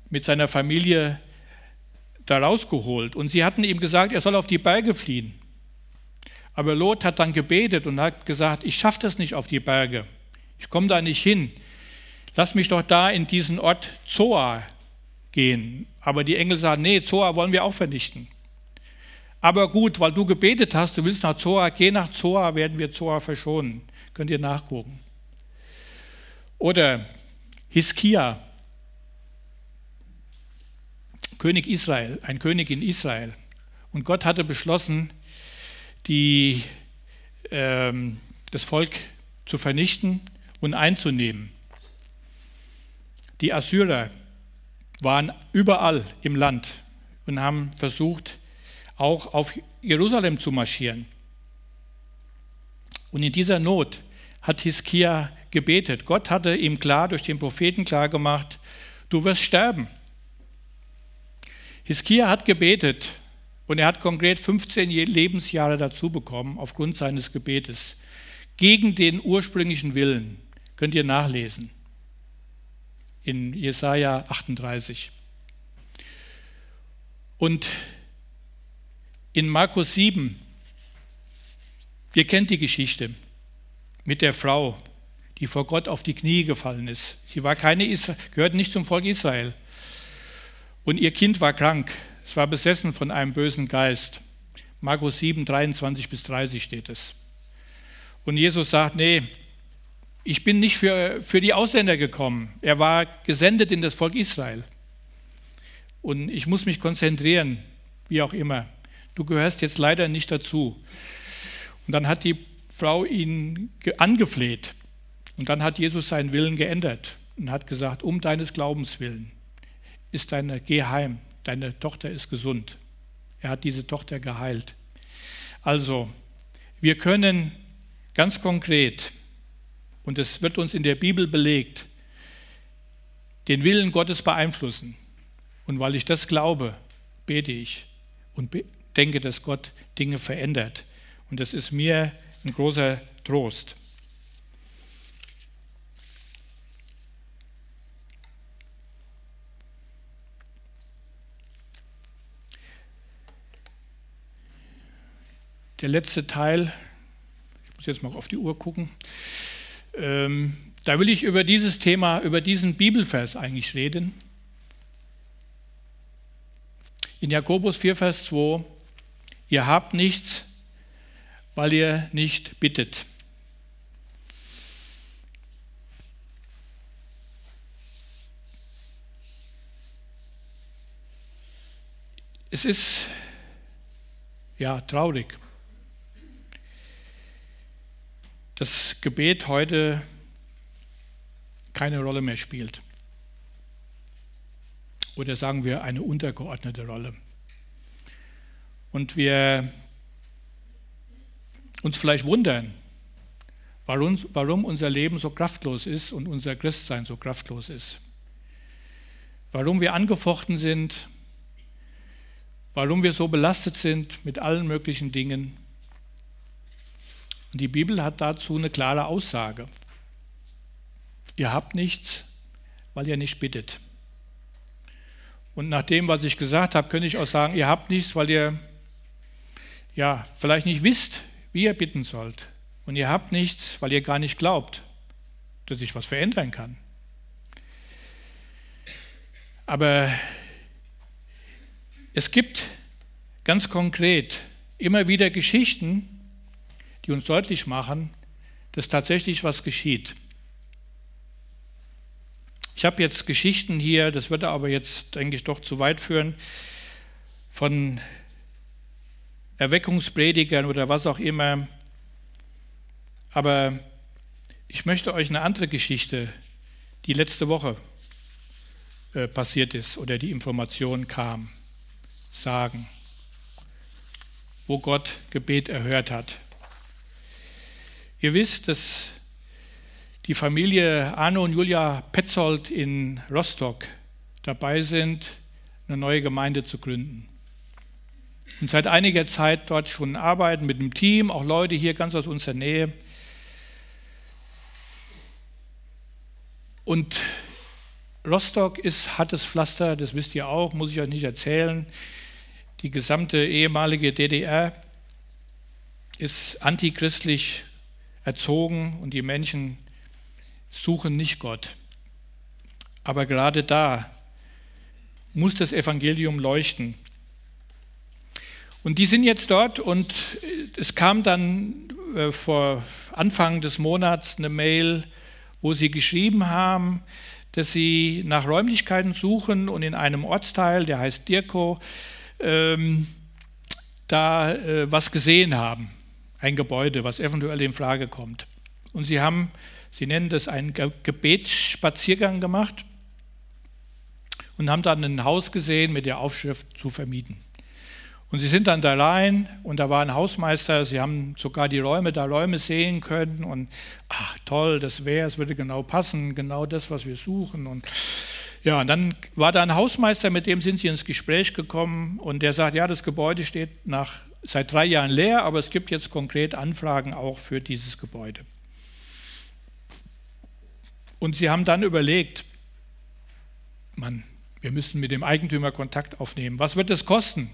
mit seiner Familie da rausgeholt. Und sie hatten ihm gesagt, er soll auf die Berge fliehen. Aber Lot hat dann gebetet und hat gesagt, ich schaffe das nicht auf die Berge. Ich komme da nicht hin. Lass mich doch da in diesen Ort Zoar gehen. Aber die Engel sagen, nee, Zoar wollen wir auch vernichten. Aber gut, weil du gebetet hast, du willst nach Zoar, geh nach Zoar, werden wir Zoar verschonen. Könnt ihr nachgucken. Oder Hiskia, König Israel, ein König in Israel. Und Gott hatte beschlossen, die, ähm, das Volk zu vernichten und einzunehmen. Die Assyrer waren überall im Land und haben versucht, auch auf Jerusalem zu marschieren. Und in dieser Not hat Hiskia gebetet. Gott hatte ihm klar durch den Propheten klar gemacht, du wirst sterben. Hiskia hat gebetet und er hat konkret 15 Lebensjahre dazu bekommen aufgrund seines Gebetes gegen den ursprünglichen Willen. Könnt ihr nachlesen in Jesaja 38. Und in Markus 7, ihr kennt die Geschichte mit der Frau, die vor Gott auf die Knie gefallen ist. Sie war keine Isra gehört nicht zum Volk Israel. Und ihr Kind war krank. Es war besessen von einem bösen Geist. Markus 7, 23 bis 30 steht es. Und Jesus sagt, nee, ich bin nicht für, für die Ausländer gekommen. Er war gesendet in das Volk Israel. Und ich muss mich konzentrieren, wie auch immer. Du gehörst jetzt leider nicht dazu. Und dann hat die Frau ihn angefleht. Und dann hat Jesus seinen Willen geändert und hat gesagt, um deines Glaubens willen ist deine, geh heim, deine Tochter ist gesund. Er hat diese Tochter geheilt. Also, wir können ganz konkret, und es wird uns in der Bibel belegt, den Willen Gottes beeinflussen. Und weil ich das glaube, bete ich und denke, dass Gott Dinge verändert. Und das ist mir ein großer Trost. Der letzte Teil, ich muss jetzt mal auf die Uhr gucken, ähm, da will ich über dieses Thema, über diesen Bibelvers eigentlich reden. In Jakobus 4, Vers 2, ihr habt nichts, weil ihr nicht bittet. Es ist ja traurig. Das Gebet heute keine Rolle mehr spielt. Oder sagen wir eine untergeordnete Rolle. Und wir uns vielleicht wundern, warum, warum unser Leben so kraftlos ist und unser Christsein so kraftlos ist. Warum wir angefochten sind, warum wir so belastet sind mit allen möglichen Dingen und die Bibel hat dazu eine klare Aussage. Ihr habt nichts, weil ihr nicht bittet. Und nach dem, was ich gesagt habe, könnte ich auch sagen, ihr habt nichts, weil ihr ja vielleicht nicht wisst, wie ihr bitten sollt. Und ihr habt nichts, weil ihr gar nicht glaubt, dass sich was verändern kann. Aber es gibt ganz konkret immer wieder Geschichten, die uns deutlich machen, dass tatsächlich was geschieht. Ich habe jetzt Geschichten hier, das würde aber jetzt, denke ich, doch zu weit führen, von Erweckungspredigern oder was auch immer. Aber ich möchte euch eine andere Geschichte, die letzte Woche äh, passiert ist oder die Information kam, sagen, wo Gott Gebet erhört hat. Ihr wisst, dass die Familie Arno und Julia Petzold in Rostock dabei sind, eine neue Gemeinde zu gründen. Und seit einiger Zeit dort schon arbeiten mit einem Team, auch Leute hier ganz aus unserer Nähe. Und Rostock ist hartes Pflaster, das wisst ihr auch, muss ich euch nicht erzählen. Die gesamte ehemalige DDR ist antichristlich erzogen und die Menschen suchen nicht Gott. Aber gerade da muss das Evangelium leuchten. Und die sind jetzt dort und es kam dann äh, vor Anfang des Monats eine Mail, wo sie geschrieben haben, dass sie nach Räumlichkeiten suchen und in einem Ortsteil, der heißt Dirko, ähm, da äh, was gesehen haben. Ein Gebäude, was eventuell in Frage kommt. Und sie haben, sie nennen das einen Gebetsspaziergang gemacht und haben dann ein Haus gesehen mit der Aufschrift zu vermieten. Und sie sind dann da rein und da war ein Hausmeister, sie haben sogar die Räume, da Räume sehen können und ach toll, das wäre, es würde genau passen, genau das, was wir suchen. Und ja, und dann war da ein Hausmeister, mit dem sind sie ins Gespräch gekommen und der sagt, ja, das Gebäude steht nach, seit drei Jahren leer, aber es gibt jetzt konkret Anfragen auch für dieses Gebäude. Und sie haben dann überlegt, Mann, wir müssen mit dem Eigentümer Kontakt aufnehmen. Was wird das kosten?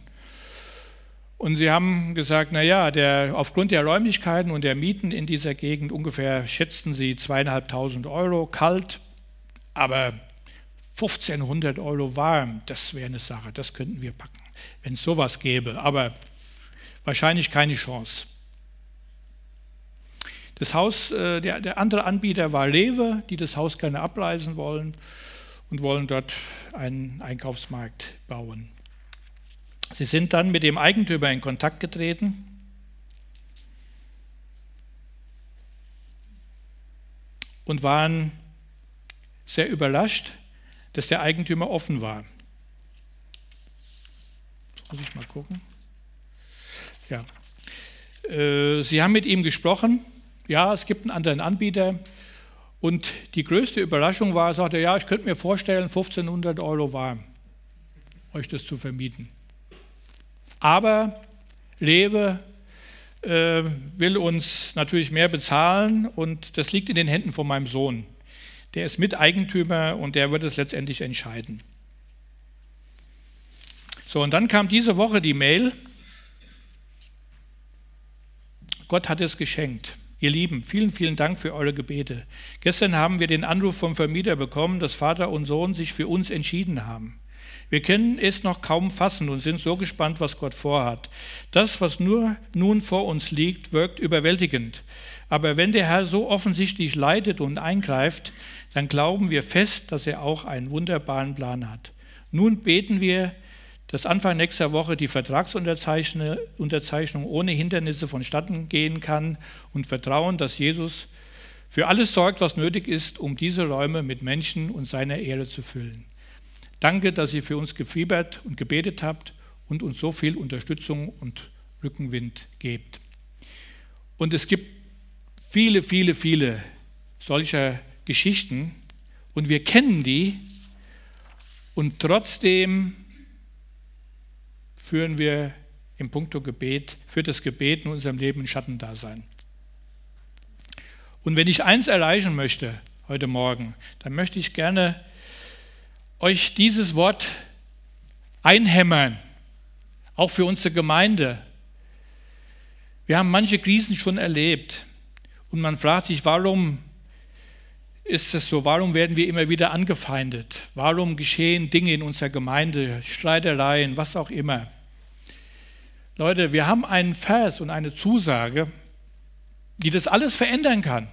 Und sie haben gesagt, naja, der, aufgrund der Räumlichkeiten und der Mieten in dieser Gegend ungefähr schätzten sie zweieinhalbtausend Euro kalt, aber 1500 Euro warm, das wäre eine Sache, das könnten wir packen, wenn es sowas gäbe, aber wahrscheinlich keine Chance. Das Haus, äh, der, der andere Anbieter war Rewe, die das Haus gerne abreißen wollen und wollen dort einen Einkaufsmarkt bauen. Sie sind dann mit dem Eigentümer in Kontakt getreten. Und waren sehr überrascht, dass der Eigentümer offen war. Jetzt muss ich mal gucken. Ja. Äh, Sie haben mit ihm gesprochen. Ja, es gibt einen anderen Anbieter. Und die größte Überraschung war, er sagte, ja, ich könnte mir vorstellen, 1500 Euro warm, euch das zu vermieten. Aber Rewe äh, will uns natürlich mehr bezahlen und das liegt in den Händen von meinem Sohn. Der ist Miteigentümer und der wird es letztendlich entscheiden. So, und dann kam diese Woche die Mail, Gott hat es geschenkt. Ihr Lieben, vielen, vielen Dank für eure Gebete. Gestern haben wir den Anruf vom Vermieter bekommen, dass Vater und Sohn sich für uns entschieden haben. Wir können es noch kaum fassen und sind so gespannt, was Gott vorhat. Das, was nur nun vor uns liegt, wirkt überwältigend. Aber wenn der Herr so offensichtlich leitet und eingreift, dann glauben wir fest, dass er auch einen wunderbaren Plan hat. Nun beten wir, dass Anfang nächster Woche die Vertragsunterzeichnung ohne Hindernisse vonstatten gehen kann und vertrauen, dass Jesus für alles sorgt, was nötig ist, um diese Räume mit Menschen und seiner Ehre zu füllen. Danke, dass ihr für uns gefiebert und gebetet habt und uns so viel Unterstützung und Rückenwind gebt. Und es gibt viele, viele, viele solcher Geschichten und wir kennen die und trotzdem führen wir im Punkto Gebet, führt das Gebet in unserem Leben ein Schattendasein. Und wenn ich eins erreichen möchte heute Morgen, dann möchte ich gerne euch dieses Wort einhämmern, auch für unsere Gemeinde. Wir haben manche Krisen schon erlebt und man fragt sich, warum ist es so? Warum werden wir immer wieder angefeindet? Warum geschehen Dinge in unserer Gemeinde, Streitereien, was auch immer? Leute, wir haben einen Vers und eine Zusage, die das alles verändern kann.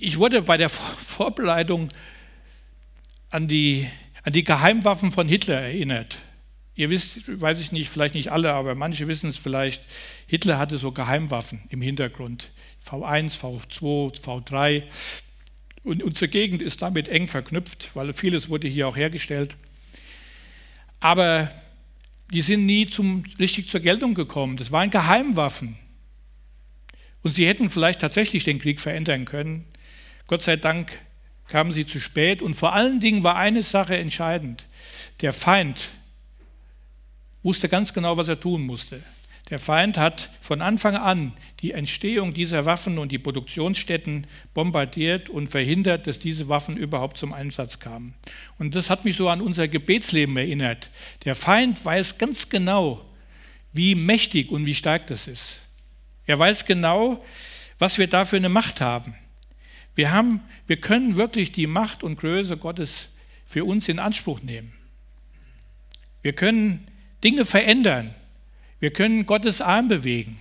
ich wurde bei der Vorbereitung an die, an die Geheimwaffen von Hitler erinnert. Ihr wisst, weiß ich nicht, vielleicht nicht alle, aber manche wissen es vielleicht, Hitler hatte so Geheimwaffen im Hintergrund. V1, V2, V3. Und unsere Gegend ist damit eng verknüpft, weil vieles wurde hier auch hergestellt. Aber die sind nie zum, richtig zur Geltung gekommen. Das waren Geheimwaffen. Und sie hätten vielleicht tatsächlich den Krieg verändern können. Gott sei Dank kamen sie zu spät. Und vor allen Dingen war eine Sache entscheidend. Der Feind wusste ganz genau, was er tun musste. Der Feind hat von Anfang an die Entstehung dieser Waffen und die Produktionsstätten bombardiert und verhindert, dass diese Waffen überhaupt zum Einsatz kamen. Und das hat mich so an unser Gebetsleben erinnert. Der Feind weiß ganz genau, wie mächtig und wie stark das ist. Er weiß genau, was wir da für eine Macht haben. Wir, haben, wir können wirklich die Macht und Größe Gottes für uns in Anspruch nehmen. Wir können Dinge verändern. Wir können Gottes Arm bewegen.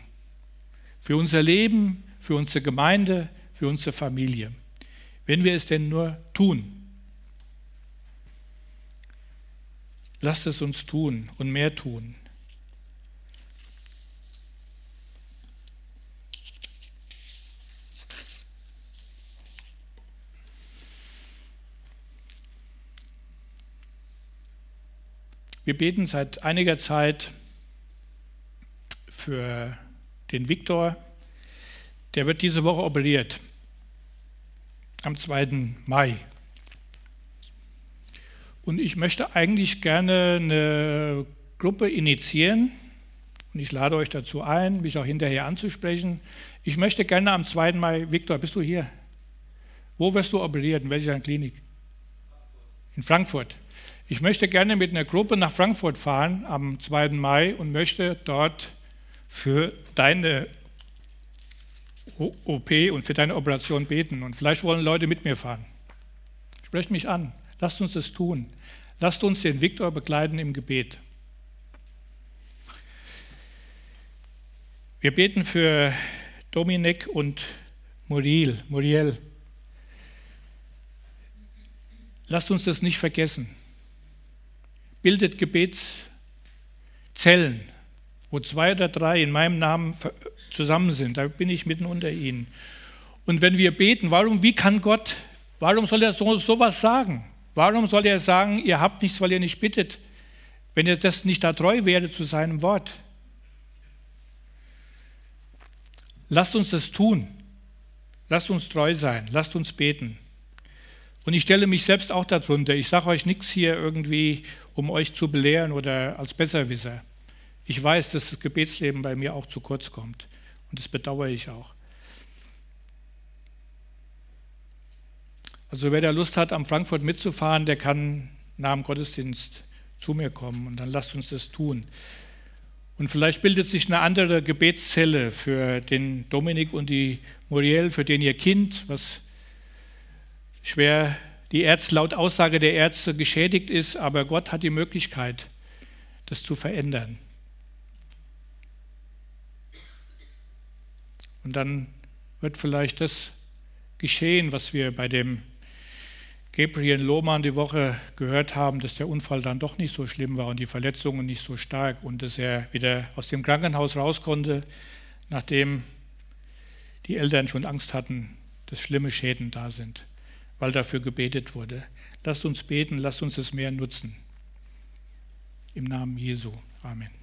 Für unser Leben, für unsere Gemeinde, für unsere Familie. Wenn wir es denn nur tun. Lasst es uns tun und mehr tun. Wir beten seit einiger Zeit für den Viktor. Der wird diese Woche operiert, am 2. Mai. Und ich möchte eigentlich gerne eine Gruppe initiieren. Und ich lade euch dazu ein, mich auch hinterher anzusprechen. Ich möchte gerne am 2. Mai, Viktor, bist du hier? Wo wirst du operiert? In welcher Klinik? In Frankfurt. Ich möchte gerne mit einer Gruppe nach Frankfurt fahren am 2. Mai und möchte dort für deine OP und für deine Operation beten. Und vielleicht wollen Leute mit mir fahren. Sprecht mich an. Lasst uns das tun. Lasst uns den Viktor begleiten im Gebet. Wir beten für Dominik und Muriel. Muriel. Lasst uns das nicht vergessen bildet Gebetszellen, wo zwei oder drei in meinem Namen zusammen sind. Da bin ich mitten unter ihnen. Und wenn wir beten, warum, wie kann Gott, warum soll er so sowas sagen? Warum soll er sagen, ihr habt nichts, weil ihr nicht bittet, wenn ihr das nicht da treu werdet zu seinem Wort? Lasst uns das tun. Lasst uns treu sein. Lasst uns beten. Und ich stelle mich selbst auch darunter. Ich sage euch nichts hier irgendwie, um euch zu belehren oder als Besserwisser. Ich weiß, dass das Gebetsleben bei mir auch zu kurz kommt. Und das bedauere ich auch. Also wer da Lust hat, am Frankfurt mitzufahren, der kann nach dem Gottesdienst zu mir kommen und dann lasst uns das tun. Und vielleicht bildet sich eine andere Gebetszelle für den Dominik und die Muriel, für den ihr Kind, was schwer die Ärzte laut Aussage der Ärzte geschädigt ist, aber Gott hat die Möglichkeit, das zu verändern. Und dann wird vielleicht das geschehen, was wir bei dem Gabriel Lohmann die Woche gehört haben, dass der Unfall dann doch nicht so schlimm war und die Verletzungen nicht so stark und dass er wieder aus dem Krankenhaus raus konnte, nachdem die Eltern schon Angst hatten, dass schlimme Schäden da sind weil dafür gebetet wurde. Lasst uns beten, lasst uns es mehr nutzen. Im Namen Jesu. Amen.